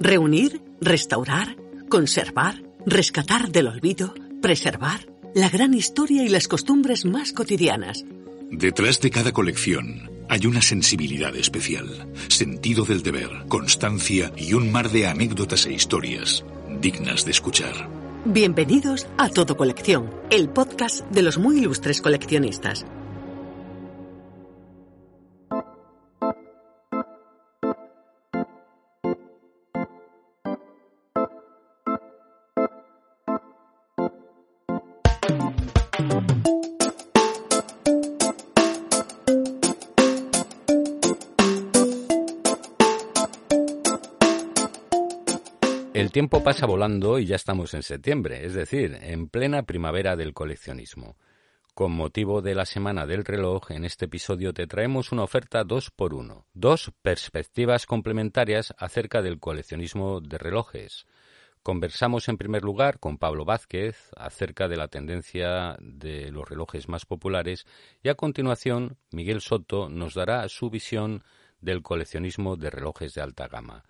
Reunir, restaurar, conservar, rescatar del olvido, preservar la gran historia y las costumbres más cotidianas. Detrás de cada colección hay una sensibilidad especial, sentido del deber, constancia y un mar de anécdotas e historias dignas de escuchar. Bienvenidos a Todo Colección, el podcast de los muy ilustres coleccionistas. El tiempo pasa volando y ya estamos en septiembre, es decir, en plena primavera del coleccionismo. Con motivo de la Semana del Reloj, en este episodio te traemos una oferta dos por uno, dos perspectivas complementarias acerca del coleccionismo de relojes. Conversamos en primer lugar con Pablo Vázquez acerca de la tendencia de los relojes más populares y a continuación Miguel Soto nos dará su visión del coleccionismo de relojes de alta gama.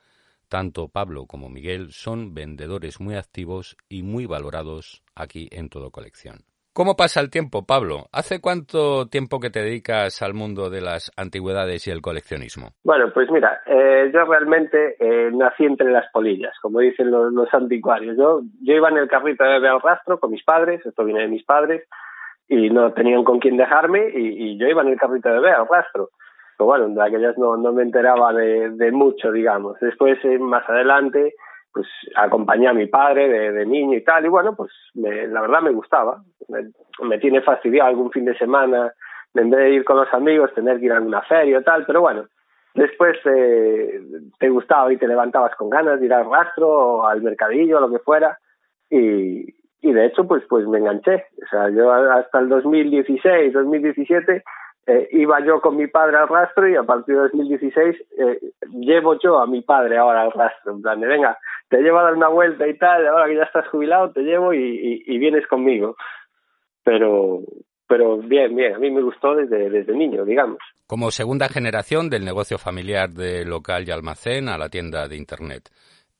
Tanto Pablo como Miguel son vendedores muy activos y muy valorados aquí en Todo Colección. ¿Cómo pasa el tiempo, Pablo? ¿Hace cuánto tiempo que te dedicas al mundo de las antigüedades y el coleccionismo? Bueno, pues mira, eh, yo realmente eh, nací entre las polillas, como dicen los, anticuarios. Yo, yo iba en el carrito de bebé al rastro con mis padres, esto viene de mis padres, y no tenían con quién dejarme, y, y yo iba en el carrito de bebé al rastro. Pero bueno, de aquellas no, no me enteraba de, de mucho, digamos. Después, eh, más adelante, pues acompañé a mi padre de, de niño y tal, y bueno, pues me, la verdad me gustaba. Me, me, tiene fastidiado algún fin de semana, en vez de ir con los amigos, tener que ir a una feria y tal, pero bueno, después eh, te gustaba y te levantabas con ganas de ir al rastro o al mercadillo o lo que fuera, y, y de hecho, pues, pues me enganché. O sea, yo hasta el 2016, 2017 eh, iba yo con mi padre al rastro y a partir de 2016 eh, llevo yo a mi padre ahora al rastro, en plan de venga, te llevo a dar una vuelta y tal, ahora que ya estás jubilado te llevo y, y, vienes conmigo. Pero, pero bien, bien, a mí me gustó desde, desde niño, digamos. Como segunda generación del negocio familiar de local y almacén a la tienda de Internet,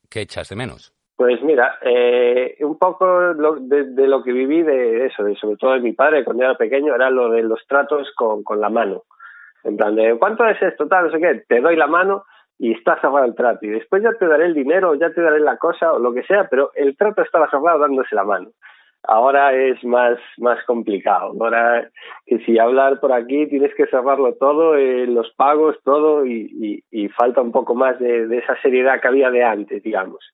¿qué echas de menos? Pues mira, eh, un poco de, lo que viví de eso, de sobre todo de mi padre cuando era pequeño, era lo de los tratos con, con la mano. En plan de, ¿cuánto es esto? Tal, no sé qué, te doy la mano y está cerrado el trato. Y después ya te daré el dinero, ya te daré la cosa o lo que sea, pero el trato estaba cerrado dándose la mano. Ahora es más, más complicado. Ahora que si hablar por aquí tienes que cerrarlo todo, eh, los pagos, todo, y, y, y, falta un poco más de, de esa seriedad que había de antes, digamos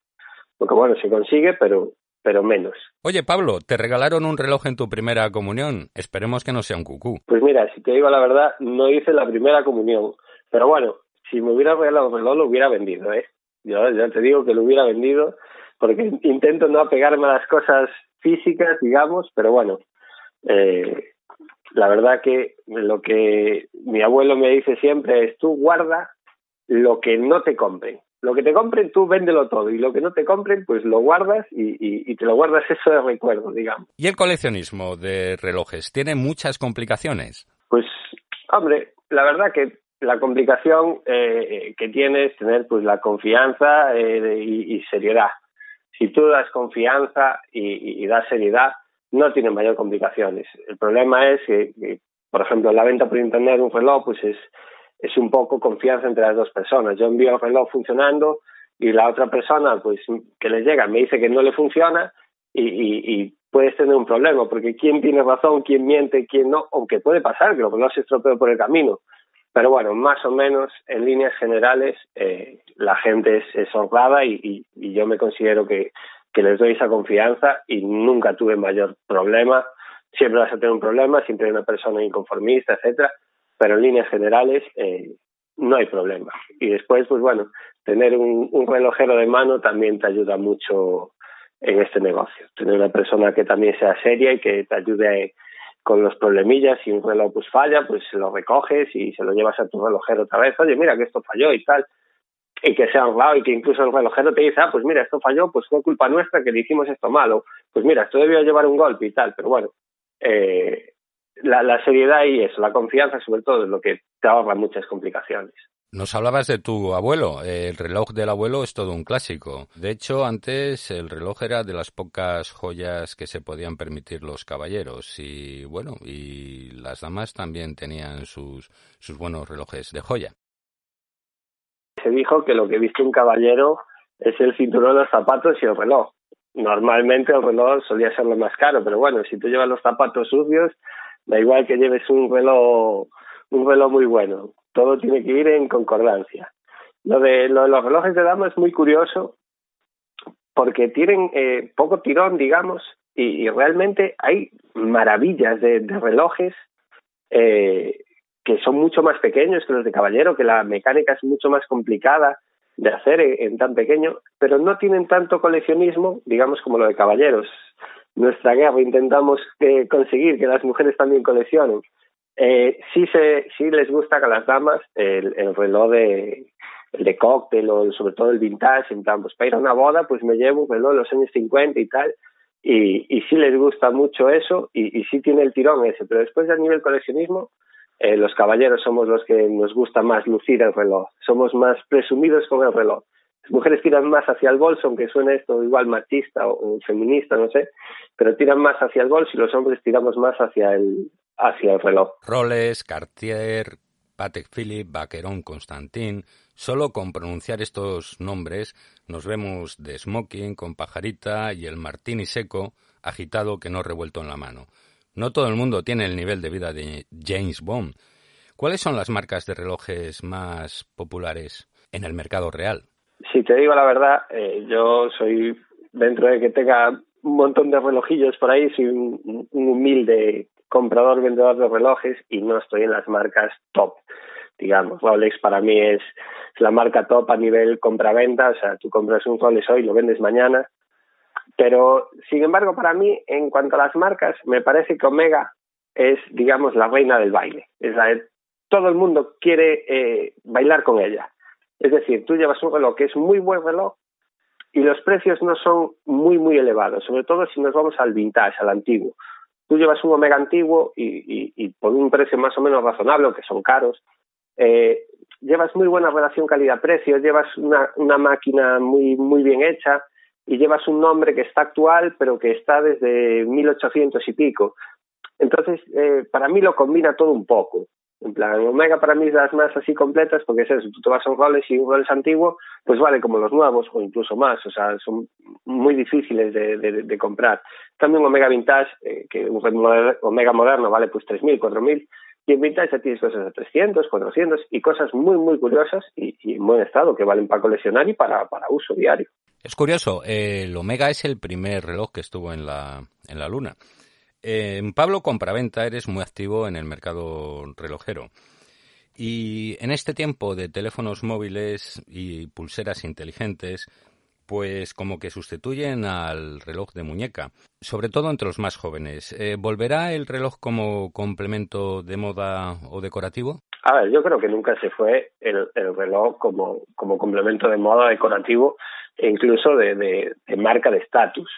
porque bueno, se consigue, pero, pero menos. Oye, Pablo, te regalaron un reloj en tu primera comunión. Esperemos que no sea un cucú. Pues mira, si te digo la verdad, no hice la primera comunión. Pero bueno, si me hubiera regalado un reloj, lo hubiera vendido, ¿eh? Yo ya te digo que lo hubiera vendido, porque intento no apegarme a las cosas físicas, digamos, pero bueno, eh, la verdad que lo que mi abuelo me dice siempre es tú guarda lo que no te compren lo que te compren tú véndelo todo y lo que no te compren pues lo guardas y, te lo guardas eso de recuerdo, digamos. ¿Y el coleccionismo de relojes tiene muchas complicaciones? Pues, hombre, la verdad que la complicación eh, que tiene es tener pues la confianza eh, y, seriedad. Si tú das confianza y, das seriedad, no tiene mayor complicaciones. El problema es que, que, por ejemplo, la venta por internet de un reloj pues es es un poco confianza entre las dos personas. Yo envío el reloj funcionando y la otra persona, pues, que le llega, me dice que no le funciona y, y, y puedes tener un problema, porque quién tiene razón, quién miente, quién no, aunque puede pasar que el reloj se estropee por el camino. Pero bueno, más o menos, en líneas generales, eh, la gente es, es honrada y, y, yo me considero que, les doy esa confianza y nunca tuve mayor problema. Siempre vas a tener un problema, siempre hay una persona inconformista, etcétera pero en líneas generales, eh, no hay problema. Y después, pues bueno, tener un, un relojero de mano también te ayuda mucho en este negocio. Tener una persona que también sea seria y que te ayude con los problemillas, si un reloj pues falla, pues lo recoges y se lo llevas a tu relojero otra vez, oye, mira que esto falló y tal, y que sea honrado y que incluso el relojero te dice, ah, pues mira, esto falló, pues fue culpa nuestra que le hicimos esto malo, pues mira, esto debió llevar un golpe y tal, pero bueno, eh, la, la seriedad y eso, la confianza sobre todo es lo que te ahorra muchas complicaciones. Nos hablabas de tu abuelo. El reloj del abuelo es todo un clásico. De hecho, antes el reloj era de las pocas joyas que se podían permitir los caballeros. Y bueno, y las damas también tenían sus, sus buenos relojes de joya. Se dijo que lo que viste un caballero es el cinturón, los zapatos y el reloj. Normalmente el reloj solía ser lo más caro, pero bueno, si tú llevas los zapatos sucios, da igual que lleves un reloj, un reloj muy bueno todo tiene que ir en concordancia. Lo de, lo de los relojes de dama es muy curioso porque tienen eh, poco tirón, digamos, y, realmente hay maravillas de, relojes eh, que son mucho más pequeños que los de caballero, que la mecánica es mucho más complicada de hacer en, tan pequeño, pero no tienen tanto coleccionismo, digamos, como lo de caballeros. Nuestra guerra intentamos eh, conseguir que las mujeres también coleccionen eh, sí, se, sí les gusta a las damas el, el reloj de, el de cóctel o sobre todo el vintage, en plan, pues para ir a una boda, pues me llevo un reloj de los años 50 y tal, y, y sí les gusta mucho eso y, y sí tiene el tirón ese, pero después a nivel coleccionismo, eh, los caballeros somos los que nos gusta más lucir el reloj, somos más presumidos con el reloj. Las mujeres tiran más hacia el bolso, aunque suene esto igual machista o, o feminista, no sé, pero tiran más hacia el bolso y los hombres tiramos más hacia el, hacia el reloj. Rolex, Cartier, Patek Philippe, Vacheron Constantin. Solo con pronunciar estos nombres nos vemos de smoking con pajarita y el martini seco agitado que no revuelto en la mano. No todo el mundo tiene el nivel de vida de James Bond. ¿Cuáles son las marcas de relojes más populares en el mercado real? Si te digo la verdad, eh, yo soy, dentro de que tenga un montón de relojillos por ahí, soy un humilde comprador, vendedor de relojes y no estoy en las marcas top. Digamos, Rolex para mí es la marca top a nivel compra-venta, o sea, tú compras un Rolex hoy, lo vendes mañana. Pero, sin embargo, para mí, en cuanto a las marcas, me parece que Omega es, digamos, la reina del baile. Es la todo el mundo quiere eh, bailar con ella. Es decir, tú llevas un reloj que es muy buen reloj y los precios no son muy, muy elevados, sobre todo si nos vamos al vintage, al antiguo tú llevas un Omega antiguo y, por un precio más o menos razonable, que son caros, eh, llevas muy buena relación calidad-precio, llevas una, una máquina muy, muy bien hecha y llevas un nombre que está actual, pero que está desde 1800 y pico. Entonces, eh, para mí lo combina todo un poco. En plan, Omega para mí es las más así completas porque es eso, tú te vas a un Rolex y un Rolex antiguo, pues vale como los nuevos o incluso más, o sea, son muy difíciles de, de, de comprar. También Omega Vintage, eh, que un Omega moderno vale pues 3.000, 4.000, y en Vintage ya tienes cosas de 300, 400 y cosas muy, muy curiosas y, y en buen estado que valen para coleccionar y para, para uso diario. Es curioso, el Omega es el primer reloj que estuvo en la, en la Luna. Pablo Compraventa eres muy activo en el mercado relojero. Y en este tiempo de teléfonos móviles y pulseras inteligentes, pues como que sustituyen al reloj de muñeca, sobre todo entre los más jóvenes. Eh, ¿Volverá el reloj como complemento de moda o decorativo? A ver, yo creo que nunca se fue el, reloj como, como complemento de moda decorativo e incluso de, de marca de estatus.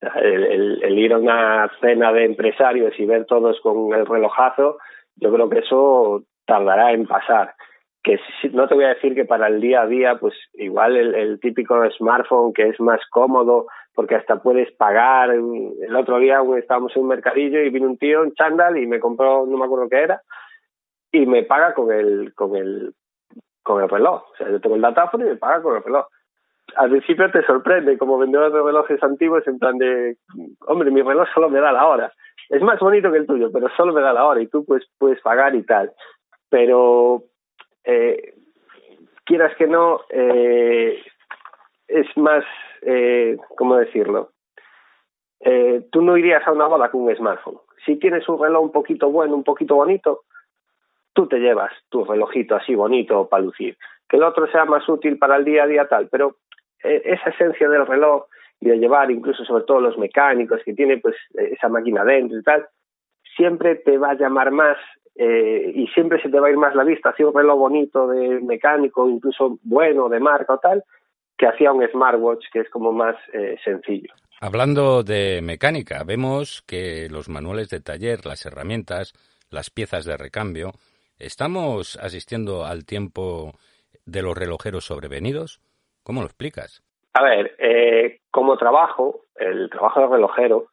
El, ir a una cena de empresarios y ver todos con el relojazo, yo creo que eso tardará en pasar. Que no te voy a decir que para el día a día, pues igual el, el típico smartphone que es más cómodo porque hasta puedes pagar. El otro día estábamos en un mercadillo y vino un tío en chándal y me compró, no me acuerdo qué era, y me paga con el, con el, con el reloj. O sea, yo tengo el datáfono y me paga con el reloj al principio te sorprende como vendedor de relojes antiguos en plan de, hombre, mi reloj solo me da la hora. Es más bonito que el tuyo, pero solo me da la hora y tú pues puedes pagar y tal. Pero eh, quieras que no, eh, es más, eh, ¿cómo decirlo? Eh, tú no irías a una boda con un smartphone. Si tienes un reloj un poquito bueno, un poquito bonito, tú te llevas tu relojito así bonito para lucir. Que el otro sea más útil para el día a día tal, pero esa esencia del reloj y de llevar incluso sobre todo los mecánicos que tiene pues esa máquina dentro y tal, siempre te va a llamar más eh, y siempre se te va a ir más la vista hacia un reloj bonito de mecánico, incluso bueno, de marca o tal, que hacía un smartwatch que es como más eh, sencillo. Hablando de mecánica, vemos que los manuales de taller, las herramientas, las piezas de recambio, ¿estamos asistiendo al tiempo de los relojeros sobrevenidos? ¿Cómo lo explicas? A ver, eh, como trabajo, el trabajo de relojero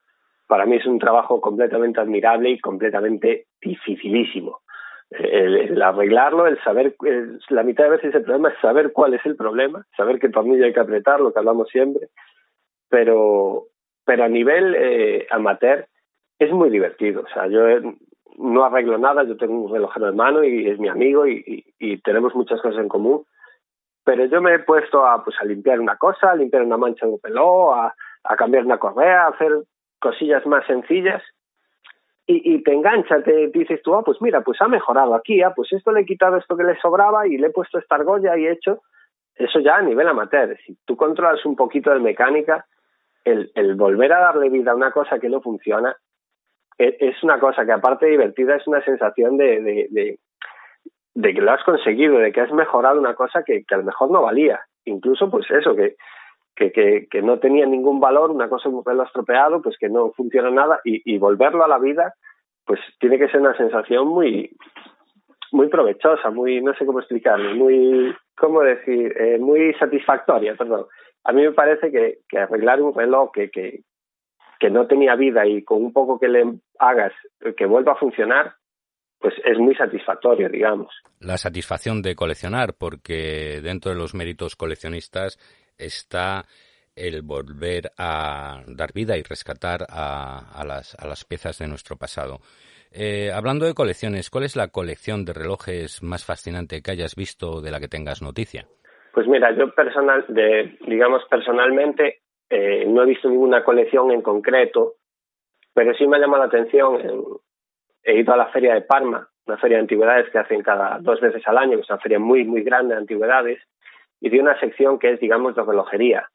para mí es un trabajo completamente admirable y completamente dificilísimo. El, arreglarlo, el saber, la mitad de veces el problema es saber cuál es el problema, saber qué tornillo hay que apretar, lo que hablamos siempre, pero, pero a nivel eh, amateur es muy divertido. O sea, yo no arreglo nada, yo tengo un relojero de mano y es mi amigo y, tenemos muchas cosas en común, pero yo me he puesto a, pues, a limpiar una cosa, a limpiar una mancha de un peló, a, a cambiar una correa, a hacer cosillas más sencillas y, y te engancha, te, dices tú, ah, pues mira, pues ha mejorado aquí, ah, pues esto le he quitado esto que le sobraba y le he puesto esta argolla y he hecho eso ya a nivel amateur. Si tú controlas un poquito de mecánica, el, volver a darle vida a una cosa que no funciona e, es, una cosa que aparte de divertida es una sensación de, de, que lo has conseguido, de que has mejorado una cosa que, que a lo mejor no valía. Incluso pues eso, que, que, que, no tenía ningún valor, una cosa un reloj estropeado, pues que no funciona nada y, y volverlo a la vida, pues tiene que ser una sensación muy muy provechosa, muy, no sé cómo explicarlo, muy, ¿cómo decir? Eh, muy satisfactoria, perdón. A mí me parece que, que arreglar un reloj que, que, que no tenía vida y con un poco que le hagas que vuelva a funcionar, pues es muy satisfactorio, digamos. La satisfacción de coleccionar, porque dentro de los méritos coleccionistas está el volver a dar vida y rescatar a, las, a las, piezas de nuestro pasado. Eh, hablando de colecciones, ¿cuál es la colección de relojes más fascinante que hayas visto de la que tengas noticia? Pues mira, yo personal, de, digamos personalmente, eh, no he visto ninguna colección en concreto, pero sí me ha llamado la atención. He ido a la feria de Parma, una feria de antigüedades que hacen cada dos veces al año, que es una feria muy, muy grande de antigüedades, y de una sección que es, digamos, de relojería.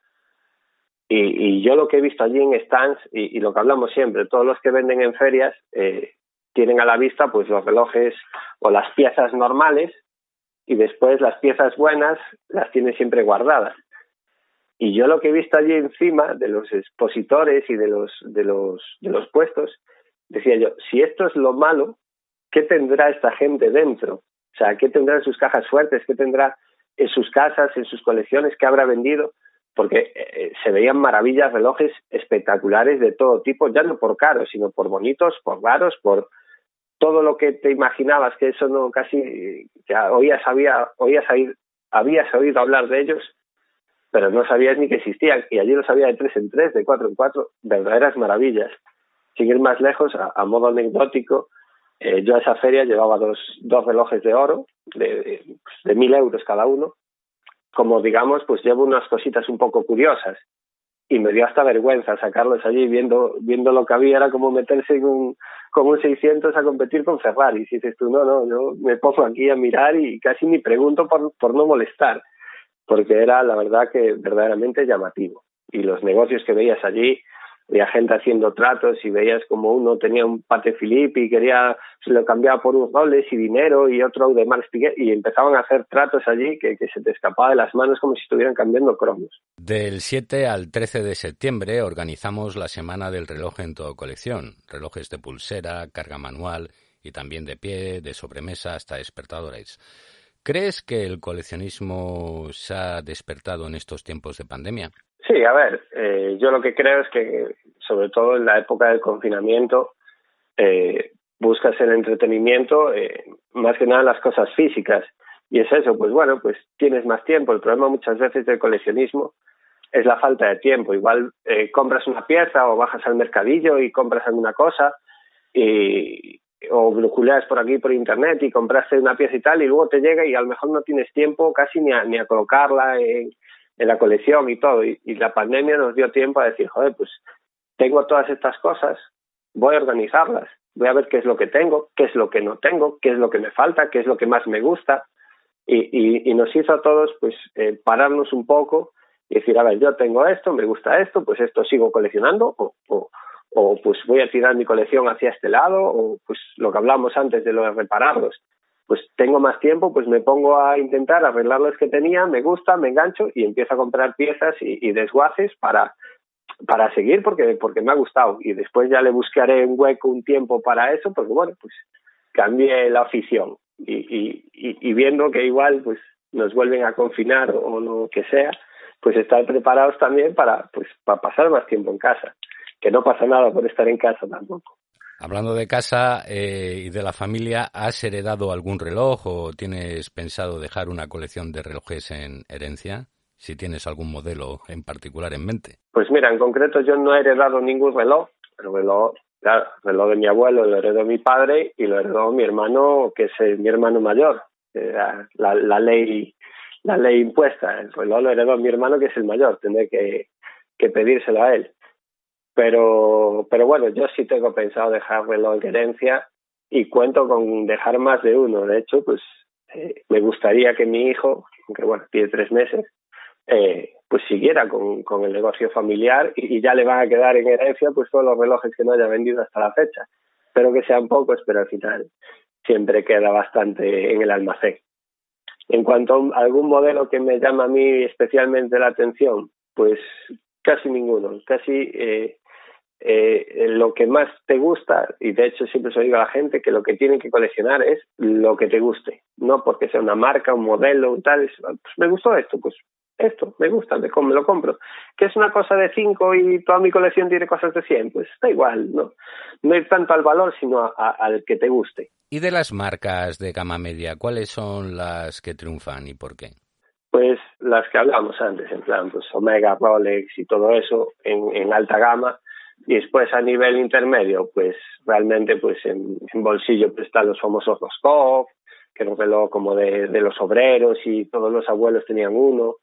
Y, yo lo que he visto allí en stands, y, lo que hablamos siempre, todos los que venden en ferias eh, tienen a la vista pues los relojes o las piezas normales y después las piezas buenas las tiene siempre guardadas. Y yo lo que he visto allí encima de los expositores y de los, de los, de los puestos, decía yo, si esto es lo malo, ¿qué tendrá esta gente dentro? O sea, ¿qué tendrá en sus cajas fuertes? ¿Qué tendrá en sus casas, en sus colecciones, que habrá vendido, porque eh, se veían maravillas, relojes espectaculares de todo tipo, ya no por caros, sino por bonitos, por raros, por todo lo que te imaginabas, que eso no casi, ya oías, había, oías habías oído hablar de ellos, pero no sabías ni que existían, y allí los había de tres en tres, de cuatro en cuatro, verdaderas maravillas. Sin más lejos, a modo anecdótico, eh, yo a esa feria llevaba dos, dos relojes de oro de, de mil euros cada uno. Como digamos, pues llevo unas cositas un poco curiosas. Y me dio hasta vergüenza sacarlos allí viendo viendo lo que había era como meterse en un con un 600 a competir con Ferrari. Si dices tú no no yo me pongo aquí a mirar y casi ni pregunto por por no molestar porque era la verdad que verdaderamente llamativo. Y los negocios que veías allí había gente haciendo tratos y veías como uno tenía un Pate Philippe y quería, se lo cambiaba por un roles y dinero y otro de Marx Piguet y empezaban a hacer tratos allí que, que, se te escapaba de las manos como si estuvieran cambiando cromos. Del 7 al 13 de septiembre organizamos la Semana del Reloj en toda colección, relojes de pulsera, carga manual y también de pie, de sobremesa hasta despertadores. ¿Crees que el coleccionismo se ha despertado en estos tiempos de pandemia? Sí, a ver, eh, yo lo que creo es que, sobre todo en la época del confinamiento, eh, buscas el entretenimiento, eh, más que nada las cosas físicas. Y es eso, pues bueno, pues tienes más tiempo. El problema muchas veces del coleccionismo es la falta de tiempo. Igual eh, compras una pieza o bajas al mercadillo y compras alguna cosa y, o brujuleas por aquí por internet y compraste una pieza y tal y luego te llega y a lo mejor no tienes tiempo casi ni a, ni a colocarla en, en la colección y todo. Y, la pandemia nos dio tiempo a decir, joder, pues tengo todas estas cosas, voy a organizarlas. voy a ver qué es lo que tengo, qué es lo que no tengo, qué es lo que me falta, qué es lo que más me gusta. Y, nos hizo a todos pues eh, pararnos un poco y decir, a ver, yo tengo esto, me gusta esto, pues esto sigo coleccionando o, o, pues voy a tirar mi colección hacia este lado o pues lo que hablamos antes de lo de repararlos pues tengo más tiempo, pues me pongo a intentar arreglar los que tenía, me gusta, me engancho y empiezo a comprar piezas y, desguaces para, para seguir porque, porque me ha gustado. Y después ya le buscaré un hueco, un tiempo para eso, porque bueno, pues cambié la afición. Y, y, y, viendo que igual pues nos vuelven a confinar o, lo que sea, pues estar preparados también para, pues, para pasar más tiempo en casa. Que no pasa nada por estar en casa tampoco. Hablando de casa eh, y de la familia, ¿has heredado algún reloj o tienes pensado dejar una colección de relojes en herencia? Si tienes algún modelo en particular en mente. Pues mira, en concreto yo no he heredado ningún reloj. El reloj, claro, el reloj de mi abuelo lo heredó mi padre y lo heredó mi hermano, que es mi hermano mayor. La, la, ley la ley impuesta. El reloj lo heredó mi hermano, que es el mayor. Tendré que pedírselo a él. Pero, pero bueno, yo sí tengo pensado dejar reloj en herencia y cuento con dejar más de uno. De hecho, pues eh, me gustaría que mi hijo, aunque bueno, tiene tres meses, eh, pues siguiera con, con el negocio familiar y, ya le van a quedar en herencia pues todos los relojes que no haya vendido hasta la fecha. Espero que sean pocos, pero al final siempre queda bastante en el almacén. En cuanto a algún modelo que me llama a mí especialmente la atención, pues casi ninguno. Casi eh, eh, lo que más te gusta, y de hecho siempre se lo digo a la gente, que lo que tienen que coleccionar es lo que te guste, no porque sea una marca, un modelo, tal, pues me gustó esto, pues esto, me gusta, me, me lo compro. Que es una cosa de 5 y toda mi colección tiene cosas de 100, pues da igual, no, no ir tanto al valor, sino al que te guste. ¿Y de las marcas de gama media, cuáles son las que triunfan y por qué? Pues las que hablamos antes, en plan, pues Omega, Rolex y todo eso en, en alta gama, y después a nivel intermedio, pues realmente pues en, bolsillo pues están los famosos Roscoff, que era un reloj como de, los obreros y todos los abuelos tenían uno.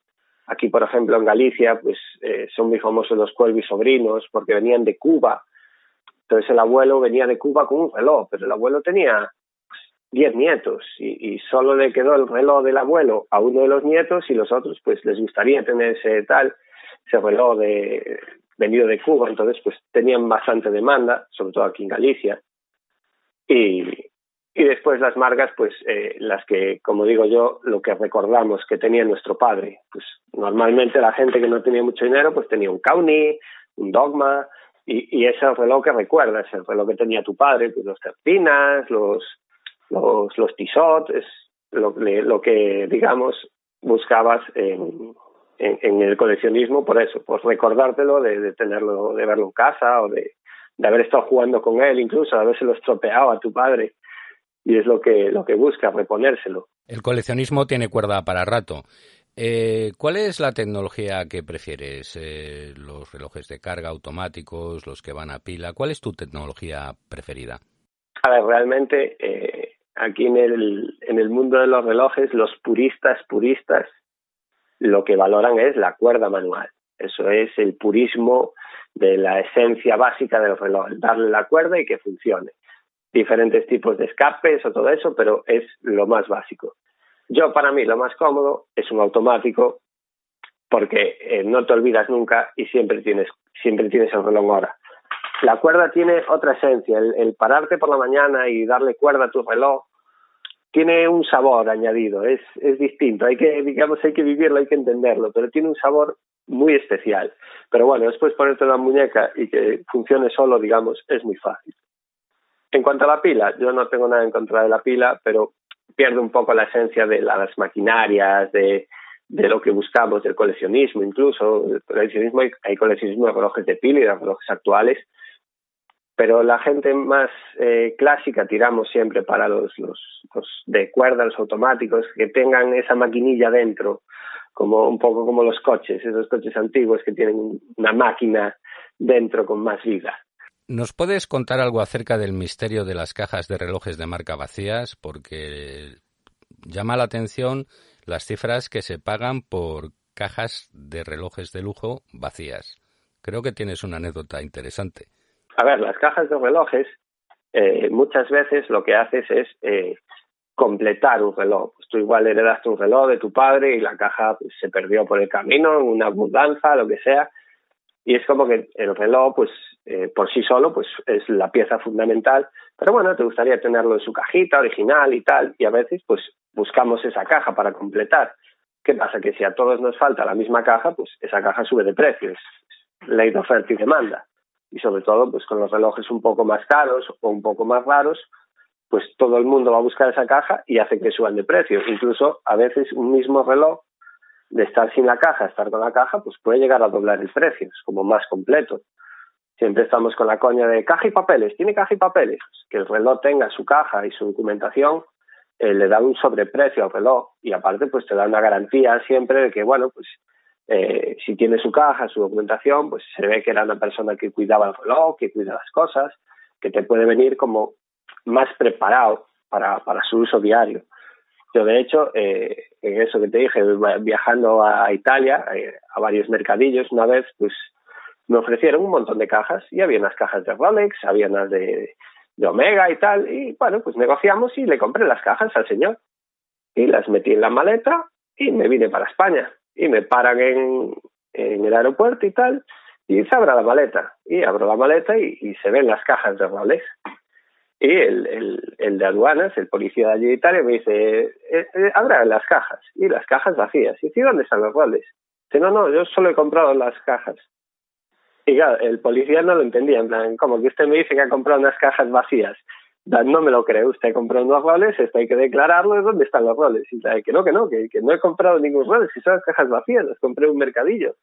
Aquí, por ejemplo, en Galicia, pues eh, son muy famosos los Cuelvi sobrinos porque venían de Cuba. Entonces el abuelo venía de Cuba con un reloj, pero el abuelo tenía pues, diez nietos y, y solo le quedó el reloj del abuelo a uno de los nietos y los otros pues les gustaría tener ese tal, ese reloj de, venido de Cuba, entonces pues tenían bastante demanda, sobre todo aquí en Galicia. Y, y después las marcas, pues eh, las que, como digo yo, lo que recordamos que tenía nuestro padre. Pues normalmente la gente que no tenía mucho dinero, pues tenía un Kauni, un Dogma, y, ese es el reloj que recuerdas, el reloj que tenía tu padre, pues los Terpinas, los, los, los Tissot, es lo, lo que, digamos, buscabas en, en, el coleccionismo por eso, por recordártelo de, tenerlo, de verlo en casa o de, haber estado jugando con él, incluso de habérselo estropeado a tu padre. Y es lo que, lo que busca, reponérselo. El coleccionismo tiene cuerda para rato. Eh, ¿Cuál es la tecnología que prefieres? Eh, ¿Los relojes de carga automáticos, los que van a pila? ¿Cuál es tu tecnología preferida? A ver, realmente eh, aquí en el, en el mundo de los relojes, los puristas, puristas, lo que valoran es la cuerda manual. Eso es el purismo de la esencia básica del reloj, darle la cuerda y que funcione. Diferentes tipos de escapes o todo eso, pero es lo más básico. Yo, para mí, lo más cómodo es un automático porque eh, no te olvidas nunca y siempre tienes, siempre tienes el reloj ahora. La cuerda tiene otra esencia, el pararte por la mañana y darle cuerda a tu reloj tiene un sabor añadido, es, es distinto, hay que, digamos, hay que vivirlo, hay que entenderlo, pero tiene un sabor muy especial. Pero bueno, después ponerte la muñeca y que funcione solo, digamos, es muy fácil. En cuanto a la pila, yo no tengo nada en contra de la pila, pero pierde un poco la esencia de las maquinarias, de, de lo que buscamos, del coleccionismo incluso. El coleccionismo, hay, hay coleccionismo de relojes de pila y de relojes actuales, pero la gente más eh, clásica tiramos siempre para los, los, de cuerda, los automáticos, que tengan esa maquinilla dentro, como un poco como los coches, esos coches antiguos que tienen una máquina dentro con más vida. ¿Nos puedes contar algo acerca del misterio de las cajas de relojes de marca vacías? Porque llama la atención las cifras que se pagan por cajas de relojes de lujo vacías. Creo que tienes una anécdota interesante. A ver, las cajas de relojes eh, muchas veces lo que haces es eh, completar un reloj. Pues tú igual heredaste un reloj de tu padre y la caja pues, se perdió por el camino, en una mudanza, lo que sea, y es como que el reloj, pues eh, por sí solo, pues es la pieza fundamental, pero bueno, te gustaría tenerlo en su cajita original y tal, y a veces pues buscamos esa caja para completar. ¿Qué pasa? Que si a todos nos falta la misma caja, pues esa caja sube de precio, es ley de oferta y demanda. Y sobre todo, pues con los relojes un poco más caros o un poco más raros, pues todo el mundo va a buscar esa caja y hace que suban de precio. Incluso a veces un mismo reloj, de estar sin la caja estar con la caja, pues puede llegar a doblar el precio, es como más completo. Siempre estamos con la coña de caja y papeles, tiene caja y papeles. Que el reloj tenga su caja y su documentación eh, le da un sobreprecio al reloj y aparte pues te da una garantía siempre de que, bueno, pues eh, si tiene su caja, su documentación, pues se ve que era una persona que cuidaba el reloj, que cuida las cosas, que te puede venir como más preparado para, para su uso diario. Yo, de hecho, eh, en eso que te dije, viajando a Italia, eh, a varios mercadillos, una vez, pues me ofrecieron un montón de cajas y había unas cajas de Rolex, había unas de, de Omega y tal, y bueno, pues negociamos y le compré las cajas al señor. Y las metí en la maleta y me vine para España. Y me paran en, en el aeropuerto y tal, y se abre la maleta. Y abro la maleta y, se ven las cajas de Rolex. Y el, el, el, de aduanas, el policía de allí de Italia, me dice, eh, eh, abra las cajas. Y las cajas vacías. Y dice, ¿dónde están los roles? Dice, no, no, yo solo he comprado las cajas. Y claro, el policía no lo entendía, en plan, como que usted me dice que ha comprado unas cajas vacías. No me lo cree, usted compró unos roles, esto hay que declararlo, ¿dónde están los roles? Y dice, que no, que no, que, que no he comprado ningún roles, que son las cajas vacías, las compré en un mercadillo.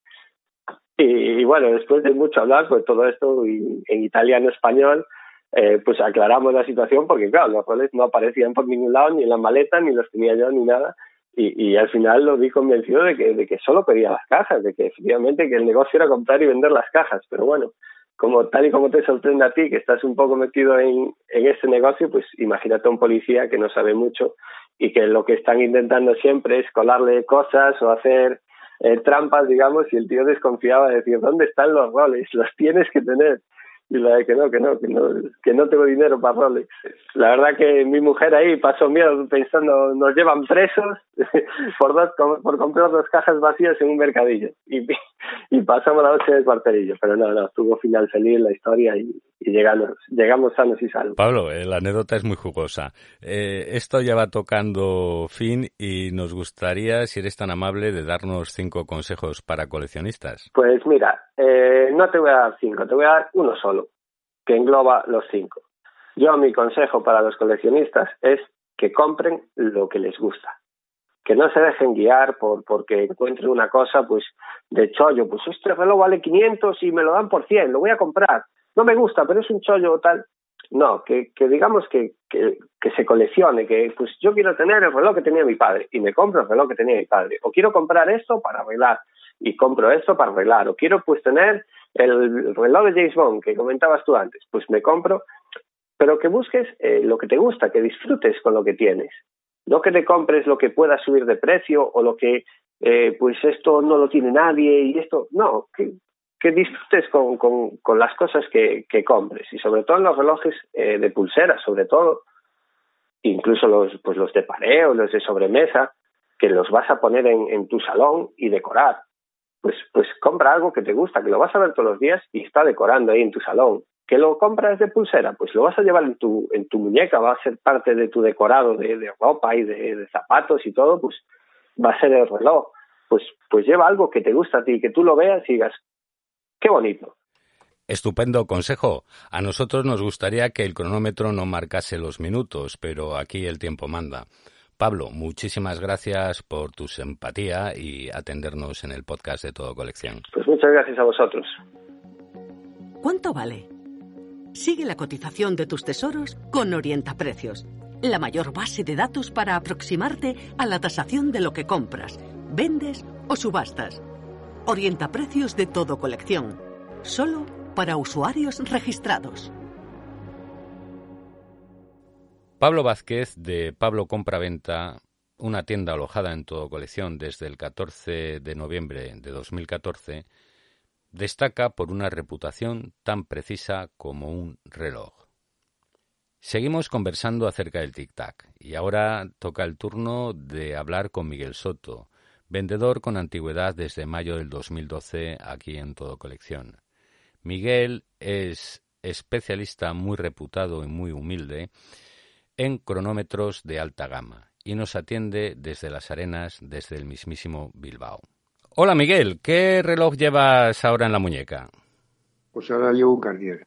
Y, bueno, después de mucho hablar, pues todo esto en italiano, español, eh, pues aclaramos la situación porque, claro, los roles no aparecían por ningún lado, ni en la maleta, ni los tenía yo, ni nada. Y, y al final lo vi convencido de que, de que solo pedía las cajas, de que efectivamente que el negocio era comprar y vender las cajas. Pero bueno, como tal y como te sorprende a ti, que estás un poco metido en, en este negocio, pues imagínate a un policía que no sabe mucho y que lo que están intentando siempre es colarle cosas o hacer eh, trampas, digamos, y el tío desconfiaba de decir, ¿dónde están los roles? Los tienes que tener y la de que no, que no, que no, que no tengo dinero para Rolex. La verdad que mi mujer ahí pasó miedo pensando, nos llevan presos por dos, por comprar dos cajas vacías en un mercadillo y, y pasamos la noche de cuarterillo, pero no, no, tuvo final feliz la historia y, y llegamos, llegamos sanos y salvos. Pablo, eh, la anécdota es muy jugosa. Eh, esto ya va tocando fin y nos gustaría, si eres tan amable, de darnos cinco consejos para coleccionistas. Pues mira, eh, no te voy a dar cinco, te voy a dar uno solo, que engloba los cinco. Yo mi consejo para los coleccionistas es que compren lo que les gusta. Que no se dejen guiar por porque encuentren una cosa pues de chollo, pues este reloj vale 500 y me lo dan por 100, lo voy a comprar. No me gusta, pero es un chollo o tal. No, que, que digamos que, que, que, se coleccione, que pues yo quiero tener el reloj que tenía mi padre y me compro el reloj que tenía mi padre. O quiero comprar esto para arreglar y compro esto para arreglar. O quiero pues tener el reloj de James Bond que comentabas tú antes, pues me compro. Pero que busques eh, lo que te gusta, que disfrutes con lo que tienes. No que te compres lo que pueda subir de precio o lo que eh, pues esto no lo tiene nadie y esto. No, que, disfrutes con, con, con las cosas que, que, compres y sobre todo en los relojes eh, de pulsera, sobre todo, incluso los, pues los de pareo, los de sobremesa, que los vas a poner en, en tu salón y decorar. Pues, pues compra algo que te gusta, que lo vas a ver todos los días y está decorando ahí en tu salón. ¿Que lo compras de pulsera? Pues lo vas a llevar en tu, en tu muñeca, va a ser parte de tu decorado de, de ropa y de, de zapatos y todo, pues va a ser el reloj. Pues, pues lleva algo que te gusta a ti, que tú lo veas y digas, Qué bonito. Estupendo consejo. A nosotros nos gustaría que el cronómetro no marcase los minutos, pero aquí el tiempo manda. Pablo, muchísimas gracias por tu simpatía y atendernos en el podcast de Todo Colección. Pues muchas gracias a vosotros. ¿Cuánto vale? Sigue la cotización de tus tesoros con Orientaprecios, la mayor base de datos para aproximarte a la tasación de lo que compras, vendes o subastas Orienta precios de todo colección. Solo para usuarios registrados. Pablo Vázquez de Pablo Compra-Venta, una tienda alojada en todo colección desde el 14 de noviembre de 2014, destaca por una reputación tan precisa como un reloj. Seguimos conversando acerca del tic-tac y ahora toca el turno de hablar con Miguel Soto, vendedor con antigüedad desde mayo del 2012 aquí en Todo Colección. Miguel es especialista muy reputado y muy humilde en cronómetros de alta gama y nos atiende desde las arenas, desde el mismísimo Bilbao. Hola Miguel, ¿qué reloj llevas ahora en la muñeca? Pues ahora llevo un Cartier.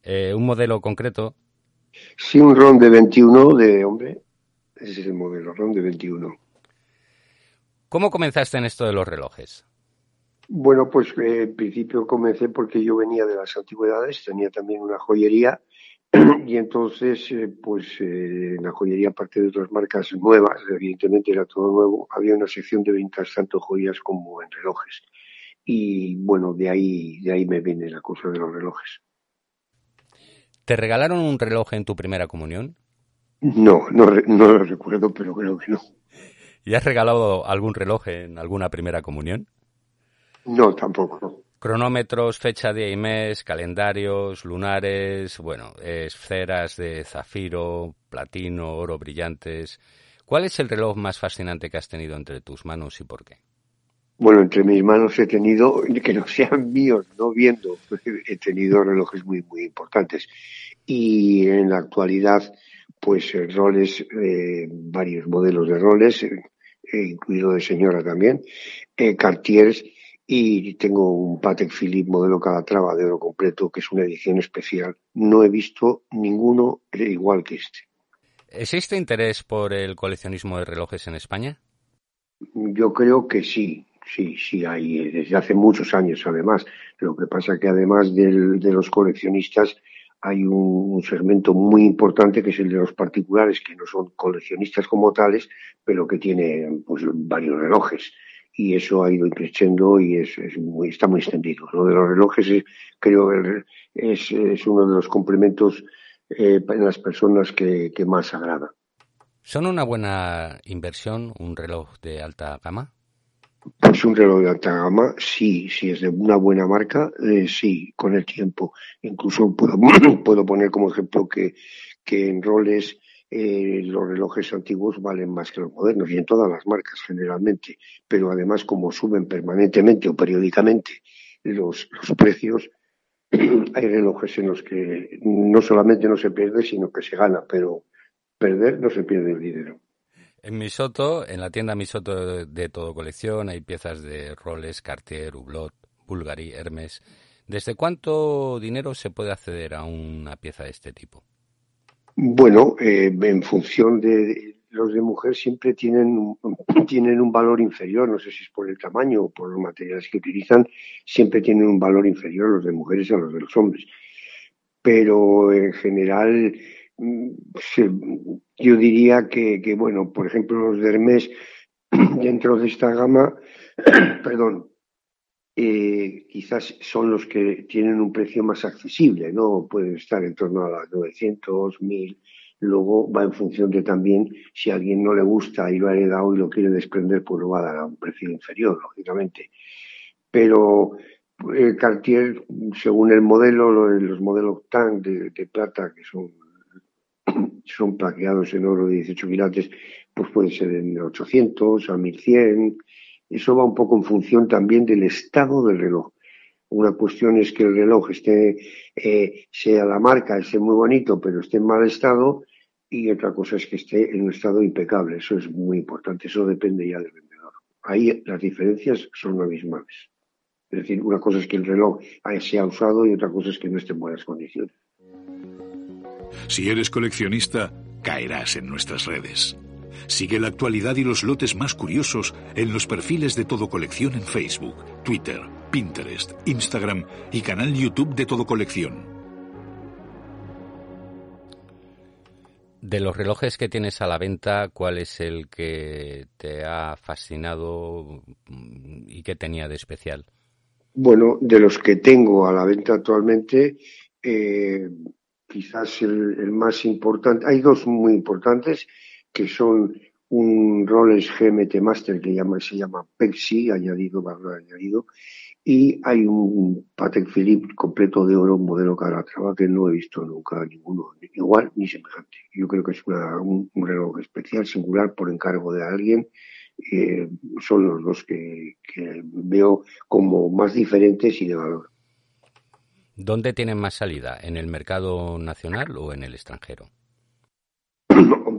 Eh, ¿Un modelo concreto? Sí, un RON de 21 de hombre. Ese es el modelo, RON de 21. ¿Cómo comenzaste en esto de los relojes? Bueno, pues eh, en principio comencé porque yo venía de las antigüedades, tenía también una joyería y entonces, eh, pues eh, en la joyería, aparte de otras marcas nuevas, evidentemente era todo nuevo, había una sección de ventas tanto joyas como en relojes. Y bueno, de ahí, de ahí me viene la cosa de los relojes. ¿Te regalaron un reloj en tu primera comunión? No, no, no lo recuerdo, pero creo que no. ¿Y has regalado algún reloj en alguna primera comunión? No, tampoco. Cronómetros, fecha, día y mes, calendarios, lunares, bueno, esferas de zafiro, platino, oro brillantes. ¿Cuál es el reloj más fascinante que has tenido entre tus manos y por qué? Bueno, entre mis manos he tenido, que no sean míos, no viendo, he tenido relojes muy, muy importantes. Y en la actualidad, pues roles, eh, varios modelos de roles, incluido de señora también, eh, Cartiers y tengo un Patek Philippe modelo Calatrava de oro completo, que es una edición especial. No he visto ninguno igual que este. ¿Existe interés por el coleccionismo de relojes en España? Yo creo que sí, sí, sí hay, desde hace muchos años además. Lo que pasa que además del, de los coleccionistas hay un, segmento muy importante que es el de los particulares, que no son coleccionistas como tales, pero que tienen pues, varios relojes. Y eso ha ido creciendo y es, muy, está muy extendido. Lo de los relojes es, creo es, es uno de los complementos eh, en las personas que, que más agrada. ¿Son una buena inversión un reloj de alta gama? Pues un reloj de alta gama, sí, si es de una buena marca, eh, sí, con el tiempo. Incluso puedo, puedo poner como ejemplo que, que en roles eh, los relojes antiguos valen más que los modernos y en todas las marcas generalmente, pero además como suben permanentemente o periódicamente los, precios, hay relojes en los que no solamente no se pierde, sino que se gana, pero perder no se pierde el dinero. En Misoto, en la tienda Misoto de todo colección, hay piezas de Rolex, Cartier, Hublot, Bulgari, Hermes. ¿Desde cuánto dinero se puede acceder a una pieza de este tipo? Bueno, eh, en función de los de mujer siempre tienen, tienen un valor inferior, no sé si es por el tamaño o por los materiales que utilizan, siempre tienen un valor inferior los de mujeres a los de los hombres. Pero en general Mm, yo diría que, que, bueno, por ejemplo, los de Hermes, dentro de esta gama, perdón, eh, quizás son los que tienen un precio más accesible, ¿no? Pueden estar en torno a las 900, 1000. Luego va en función de también si a alguien no le gusta y lo ha heredado y lo quiere desprender, pues lo va a dar a un precio inferior, lógicamente. Pero eh, Cartier, según el modelo, los modelos TAN de, de plata, que son son plaqueados en oro de 18 quilates, pues puede ser en 800 a 1100. Eso va un poco en función también del estado del reloj. Una cuestión es que el reloj esté, eh, sea la marca, esté muy bonito, pero esté en mal estado, y otra cosa es que esté en un estado impecable. Eso es muy importante. Eso depende ya del vendedor. Ahí las diferencias son abismales. Es decir, una cosa es que el reloj sea usado y otra cosa es que no esté en buenas condiciones. Si eres coleccionista, caerás en nuestras redes. Sigue la actualidad y los lotes más curiosos en los perfiles de Todo Colección en Facebook, Twitter, Pinterest, Instagram y canal YouTube de Todo Colección. De los relojes que tienes a la venta, ¿cuál es el que te ha fascinado y qué tenía de especial? Bueno, de los que tengo a la venta actualmente, eh, quizás el, más importante. Hay dos muy importantes que son un Rolex GMT Master que llama, se llama Pepsi, añadido, valor añadido, y hay un Patek Philippe completo de oro, modelo Calatrava, que no he visto nunca ninguno, igual ni semejante. Yo creo que es un, reloj especial, singular, por encargo de alguien. Eh, son los dos que, veo como más diferentes y de valor. ¿Dónde tienen más salida? ¿En el mercado nacional o en el extranjero?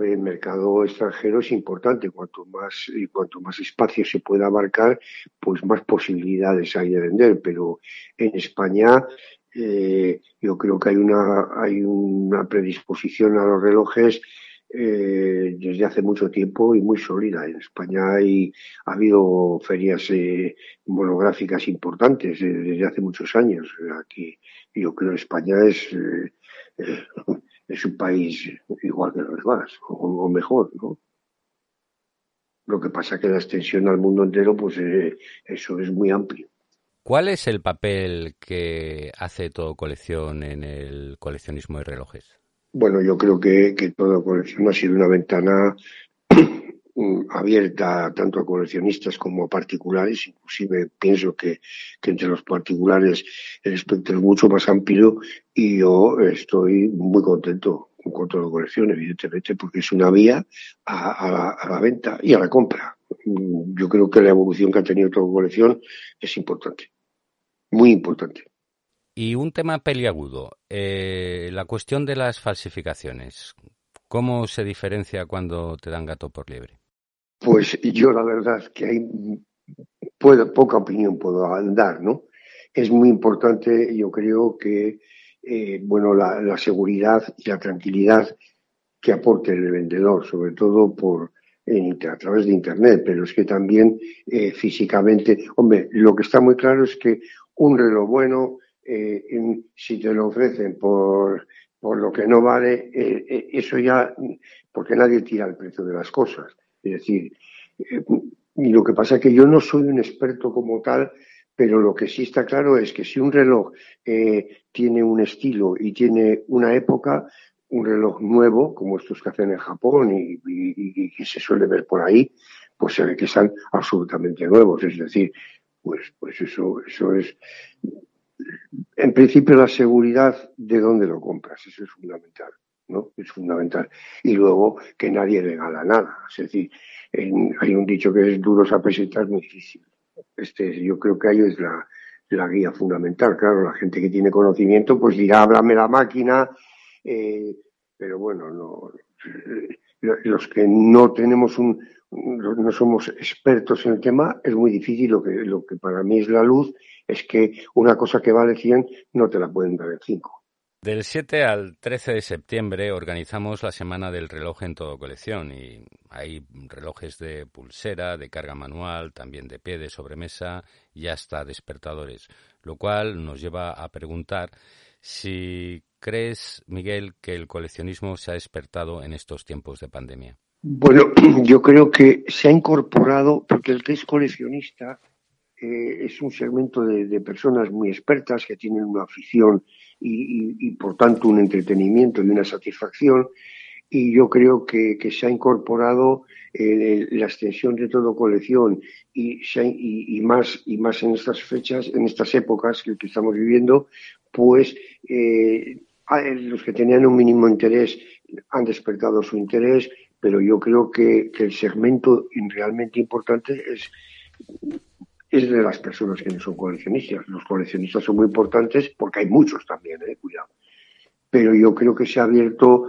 El mercado extranjero es importante. Cuanto más, y cuanto más espacio se pueda abarcar, pues más posibilidades hay de vender. Pero en España eh, yo creo que hay una, hay una predisposición a los relojes eh, desde hace mucho tiempo y muy sólida. En España hay, ha habido ferias eh, monográficas importantes desde hace muchos años. Aquí yo creo que España es es un país igual que los demás, o, mejor, ¿no? Lo que pasa que la extensión al mundo entero, pues eh, eso es muy amplio. ¿Cuál es el papel que hace todo colección en el coleccionismo de relojes? Bueno, yo creo que, que toda colección ha sido una ventana abierta tanto a coleccionistas como a particulares. Inclusive pienso que, entre los particulares el espectro es mucho más amplio y yo estoy muy contento con toda la colección, evidentemente, porque es una vía a, la, venta y a la compra. Mm, yo creo que la evolución que ha tenido toda la colección es importante, muy importante. Y un tema peliagudo, eh, la cuestión de las falsificaciones. ¿Cómo se diferencia cuando te dan gato por liebre? Pues yo la verdad que hay puedo, poca opinión puedo dar, ¿no? Es muy importante, yo creo que, eh, bueno, la, seguridad y la tranquilidad que aporte el vendedor, sobre todo por a través de Internet, pero es que también eh, físicamente, hombre, lo que está muy claro es que un reloj bueno, eh, si te lo ofrecen por, por lo que no vale, eso ya, porque nadie tira el precio de las cosas. Es decir, eh, lo que pasa es que yo no soy un experto como tal, pero lo que sí está claro es que si un reloj eh, tiene un estilo y tiene una época, un reloj nuevo, como estos que hacen en Japón y, que se suele ver por ahí, pues se ve que están absolutamente nuevos. Es decir, pues, pues eso, eso es, en principio la seguridad de dónde lo compras, eso es fundamental. ¿No? Es fundamental. Y luego que nadie regala nada. Es decir, hay un dicho que es duros a presentar, muy difícil. Este, yo creo que ahí es la, la guía fundamental. Claro, la gente que tiene conocimiento, pues dirá, háblame la máquina, eh, pero bueno, no, los que no tenemos un, no somos expertos en el tema, es muy difícil. Lo que, lo que para mí es la luz es que una cosa que vale 100 no te la pueden dar en 5. Del 7 al 13 de septiembre organizamos la Semana del Reloj en todo colección y hay relojes de pulsera, de carga manual, también de pie, de sobremesa y hasta despertadores, lo cual nos lleva a preguntar si crees, Miguel, que el coleccionismo se ha despertado en estos tiempos de pandemia. Bueno, yo creo que se ha incorporado, porque el que es coleccionista eh, es un segmento de personas muy expertas que tienen una afición y, por tanto un entretenimiento y una satisfacción. Y yo creo que, se ha incorporado eh, la extensión de todo colección y, y, más y más en estas fechas, en estas épocas que, estamos viviendo, pues eh, los que tenían un mínimo interés han despertado su interés, pero yo creo que el segmento realmente importante es es de las personas que no son coleccionistas. Los coleccionistas son muy importantes porque hay muchos también, eh, cuidado. Pero yo creo que se ha abierto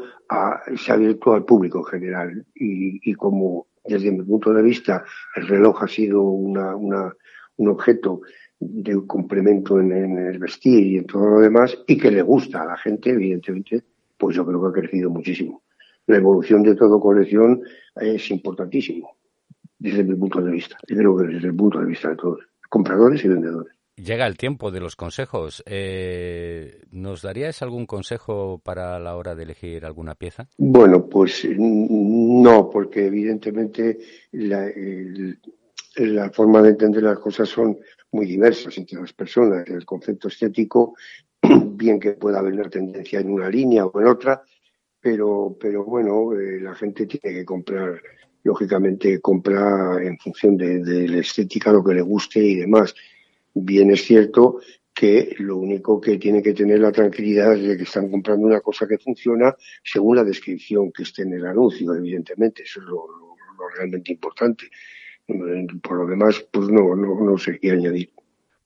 se ha abierto al público en general y, como desde mi punto de vista el reloj ha sido un objeto de complemento en, el vestir y en todo lo demás y que le gusta a la gente, evidentemente, pues yo creo que ha crecido muchísimo. La evolución de todo colección es importantísimo desde mi punto de vista. Y creo que desde el punto de vista de todos, compradores y vendedores. Llega el tiempo de los consejos. Eh, ¿Nos darías algún consejo para la hora de elegir alguna pieza? Bueno, pues no, porque evidentemente la, la forma de entender las cosas son muy diversas entre las personas. El concepto estético, bien que pueda haber una tendencia en una línea o en otra, pero, pero bueno, eh, la gente tiene que comprar lógicamente compra en función de, la estética lo que le guste y demás. Bien es cierto que lo único que tiene que tener la tranquilidad es de que están comprando una cosa que funciona según la descripción que esté en el anuncio, evidentemente. Eso es lo, realmente importante. Por lo demás, pues no, no, no sé qué añadir.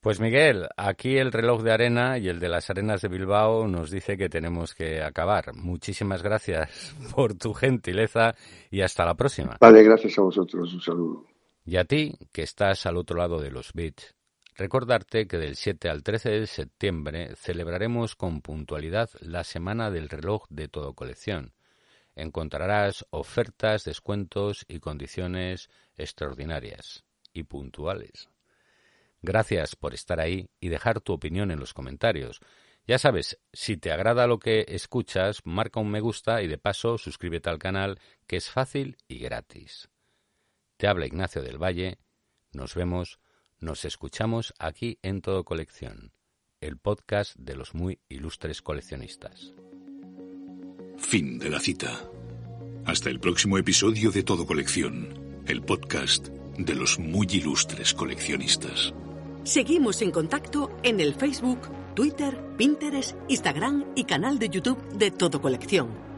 Pues Miguel, aquí el reloj de arena y el de las arenas de Bilbao nos dice que tenemos que acabar. Muchísimas gracias por tu gentileza y hasta la próxima. Vale, gracias a vosotros. Un saludo. Y a ti, que estás al otro lado de los bits, recordarte que del 7 al 13 de septiembre celebraremos con puntualidad la Semana del Reloj de Todo Colección. Encontrarás ofertas, descuentos y condiciones extraordinarias y puntuales. Gracias por estar ahí y dejar tu opinión en los comentarios. Ya sabes, si te agrada lo que escuchas, marca un me gusta y de paso suscríbete al canal, que es fácil y gratis. Te habla Ignacio del Valle. Nos vemos, nos escuchamos aquí en Todo Colección, el podcast de los muy ilustres coleccionistas. Fin de la cita. Hasta el próximo episodio de Todo Colección, el podcast de los muy ilustres coleccionistas. Seguimos en contacto en el Facebook, Twitter, Pinterest, Instagram y canal de YouTube de Todo Colección.